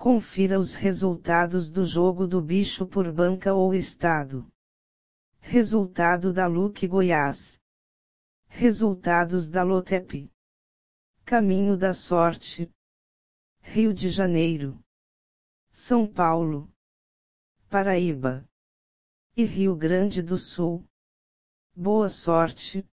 Confira os resultados do jogo do bicho por banca ou estado. Resultado da Luque Goiás. Resultados da Lotep. Caminho da Sorte. Rio de Janeiro. São Paulo. Paraíba. E Rio Grande do Sul. Boa sorte.